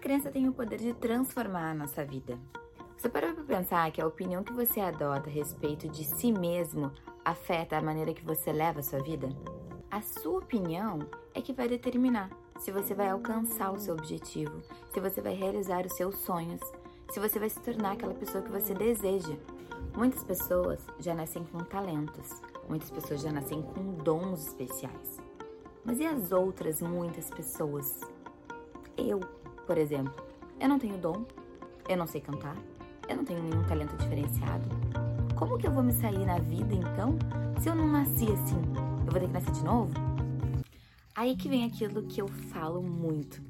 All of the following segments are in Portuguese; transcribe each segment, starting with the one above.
crença tem o poder de transformar a nossa vida. Você parou para pensar que a opinião que você adota a respeito de si mesmo afeta a maneira que você leva a sua vida? A sua opinião é que vai determinar se você vai alcançar o seu objetivo, se você vai realizar os seus sonhos, se você vai se tornar aquela pessoa que você deseja. Muitas pessoas já nascem com talentos, muitas pessoas já nascem com dons especiais. Mas e as outras muitas pessoas? Eu, por exemplo, eu não tenho dom, eu não sei cantar, eu não tenho nenhum talento diferenciado. Como que eu vou me sair na vida então se eu não nasci assim? Eu vou ter que nascer de novo? Aí que vem aquilo que eu falo muito,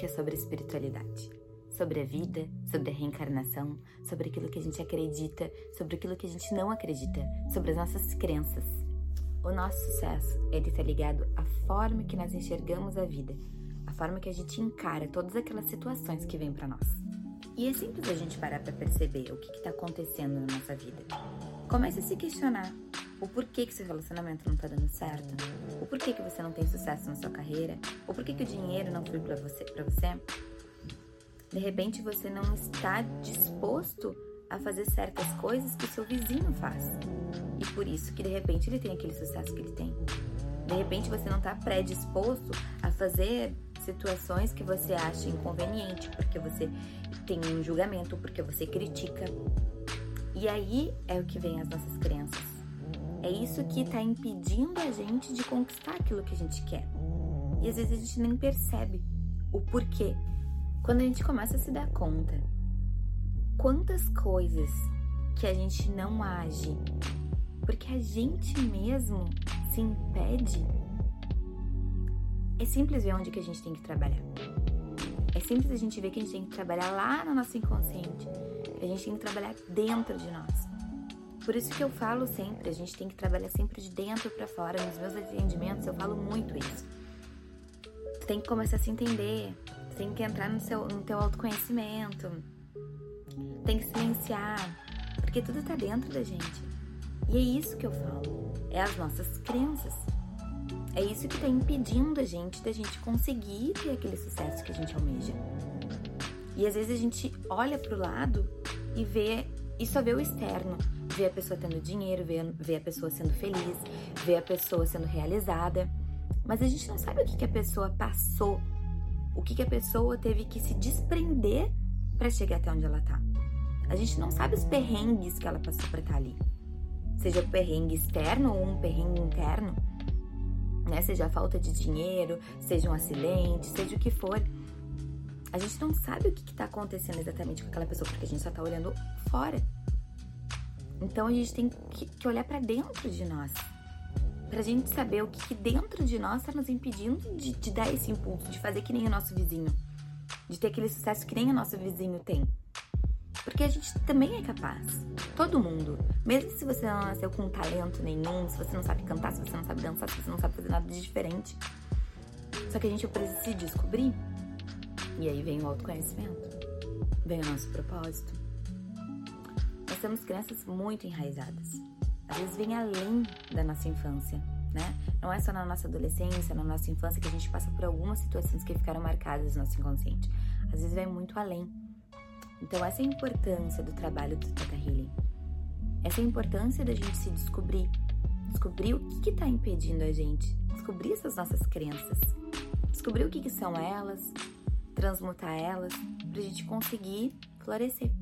que é sobre espiritualidade. Sobre a vida, sobre a reencarnação, sobre aquilo que a gente acredita, sobre aquilo que a gente não acredita, sobre as nossas crenças. O nosso sucesso, ele está ligado à forma que nós enxergamos a vida, a forma que a gente encara todas aquelas situações que vêm para nós. E é simples a gente parar para perceber o que está acontecendo na nossa vida. Comece a se questionar o porquê que seu relacionamento não está dando certo, o porquê que você não tem sucesso na sua carreira, o porquê que o dinheiro não flui para você, para você. De repente você não está disposto a fazer certas coisas que seu vizinho faz. E por isso que de repente ele tem aquele sucesso que ele tem. De repente você não está predisposto a fazer situações que você acha inconveniente, porque você tem um julgamento, porque você critica. E aí é o que vem as nossas crenças. É isso que está impedindo a gente de conquistar aquilo que a gente quer. E às vezes a gente nem percebe o porquê. Quando a gente começa a se dar conta quantas coisas que a gente não age porque a gente mesmo se impede, é simples ver onde que a gente tem que trabalhar. É simples a gente ver que a gente tem que trabalhar lá no nosso inconsciente. A gente tem que trabalhar dentro de nós. Por isso que eu falo sempre, a gente tem que trabalhar sempre de dentro para fora. Nos meus atendimentos eu falo muito isso. Você tem que começar a se entender, tem que entrar no, seu, no teu autoconhecimento, tem que silenciar, porque tudo tá dentro da gente. E é isso que eu falo, é as nossas crenças. É isso que tá impedindo a gente da gente conseguir ter aquele sucesso que a gente almeja. E às vezes a gente olha pro lado e vê e só vê o externo, vê a pessoa tendo dinheiro, vê, vê a pessoa sendo feliz, vê a pessoa sendo realizada, mas a gente não sabe o que, que a pessoa passou, o que, que a pessoa teve que se desprender para chegar até onde ela tá. A gente não sabe os perrengues que ela passou para estar tá ali. Seja o perrengue externo ou um perrengue interno, né? Seja a falta de dinheiro, seja um acidente, seja o que for. A gente não sabe o que está acontecendo exatamente com aquela pessoa, porque a gente só está olhando fora. Então a gente tem que, olhar para dentro de nós. Pra gente saber o que, que dentro de nós está nos impedindo de, de dar esse impulso, de fazer que nem o nosso vizinho. De ter aquele sucesso que nem o nosso vizinho tem. Porque a gente também é capaz. Todo mundo. Mesmo se você não nasceu com talento nenhum, se você não sabe cantar, se você não sabe dançar, se você não sabe fazer nada de diferente. Só que a gente precisa se descobrir. E aí vem o autoconhecimento. Vem o nosso propósito. Nós temos crenças muito enraizadas. Às vezes vem além da nossa infância, né? Não é só na nossa adolescência, na nossa infância que a gente passa por algumas situações que ficaram marcadas no nosso inconsciente. Às vezes vem muito além. Então, essa é a importância do trabalho do Teta Healing. Essa é a importância da gente se descobrir. Descobrir o que está impedindo a gente. Descobrir essas nossas crenças. Descobrir o que, que são elas. Transmutar elas. Para a gente conseguir florescer.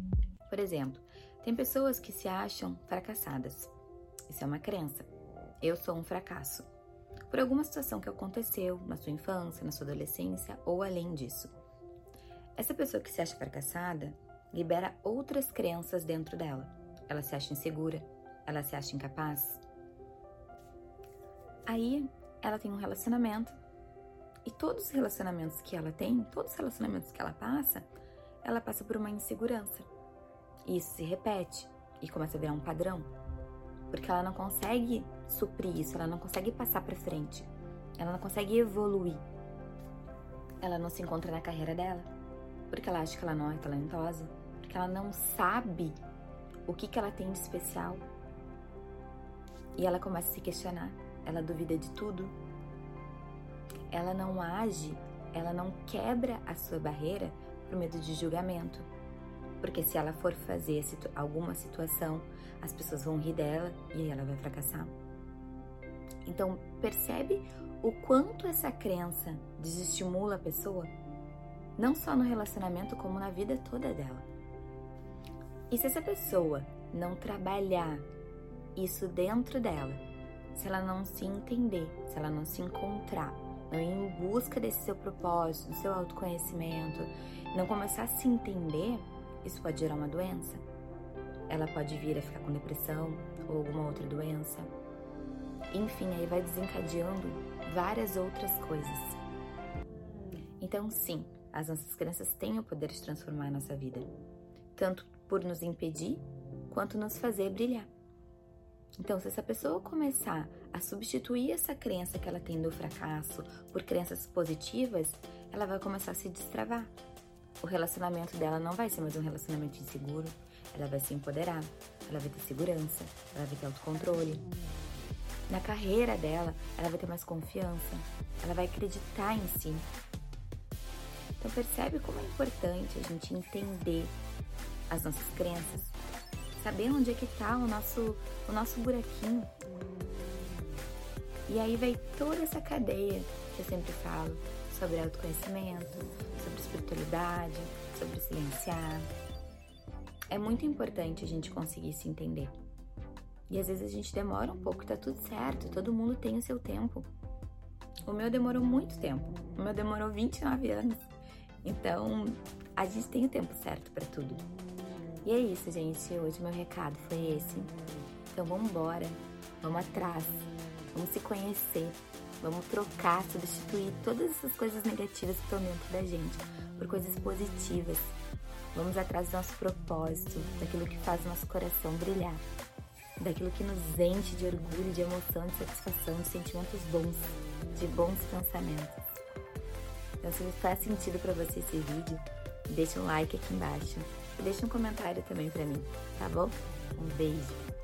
Por exemplo, tem pessoas que se acham fracassadas. Isso é uma crença. Eu sou um fracasso. Por alguma situação que aconteceu na sua infância, na sua adolescência ou além disso. Essa pessoa que se acha fracassada libera outras crenças dentro dela. Ela se acha insegura, ela se acha incapaz. Aí ela tem um relacionamento e todos os relacionamentos que ela tem, todos os relacionamentos que ela passa, ela passa por uma insegurança. E isso se repete e começa a virar um padrão. Porque ela não consegue suprir isso, ela não consegue passar para frente. Ela não consegue evoluir. Ela não se encontra na carreira dela, porque ela acha que ela não é talentosa, porque ela não sabe o que, que ela tem de especial. E ela começa a se questionar, ela duvida de tudo. Ela não age, ela não quebra a sua barreira por medo de julgamento. Porque se ela for fazer alguma situação, as pessoas vão rir dela e aí ela vai fracassar. Então, percebe o quanto essa crença desestimula a pessoa, não só no relacionamento, como na vida toda dela. E se essa pessoa não trabalhar isso dentro dela, se ela não se entender, se ela não se encontrar, não ir em busca desse seu propósito, do seu autoconhecimento, não começar a se entender, isso pode gerar uma doença. Ela pode vir a ficar com depressão ou alguma outra doença. Enfim, aí vai desencadeando várias outras coisas. Então, sim, as nossas crenças têm o poder de transformar a nossa vida, tanto por nos impedir quanto nos fazer brilhar. Então, se essa pessoa começar a substituir essa crença que ela tem do fracasso por crenças positivas, ela vai começar a se destravar. O relacionamento dela não vai ser mais um relacionamento inseguro, ela vai se empoderar, ela vai ter segurança, ela vai ter autocontrole. Na carreira dela, ela vai ter mais confiança, ela vai acreditar em si. Então percebe como é importante a gente entender as nossas crenças, saber onde é que está o nosso, o nosso buraquinho. E aí vai toda essa cadeia que eu sempre falo sobre autoconhecimento, sobre espiritualidade, sobre silenciar. É muito importante a gente conseguir se entender. E às vezes a gente demora um pouco, tá tudo certo, todo mundo tem o seu tempo. O meu demorou muito tempo. O meu demorou 29 anos. Então, a gente tem o tempo certo para tudo. E é isso, gente. Hoje meu recado foi esse. Então vamos embora, vamos atrás, vamos se conhecer, vamos trocar, substituir todas essas coisas negativas que estão dentro da gente por coisas positivas. Vamos atrás do nosso propósito, daquilo que faz o nosso coração brilhar, daquilo que nos enche de orgulho, de emoção, de satisfação, de sentimentos bons, de bons pensamentos. Então, se faz sentido para você esse vídeo, deixa um like aqui embaixo deixa um comentário também para mim, tá bom? Um beijo!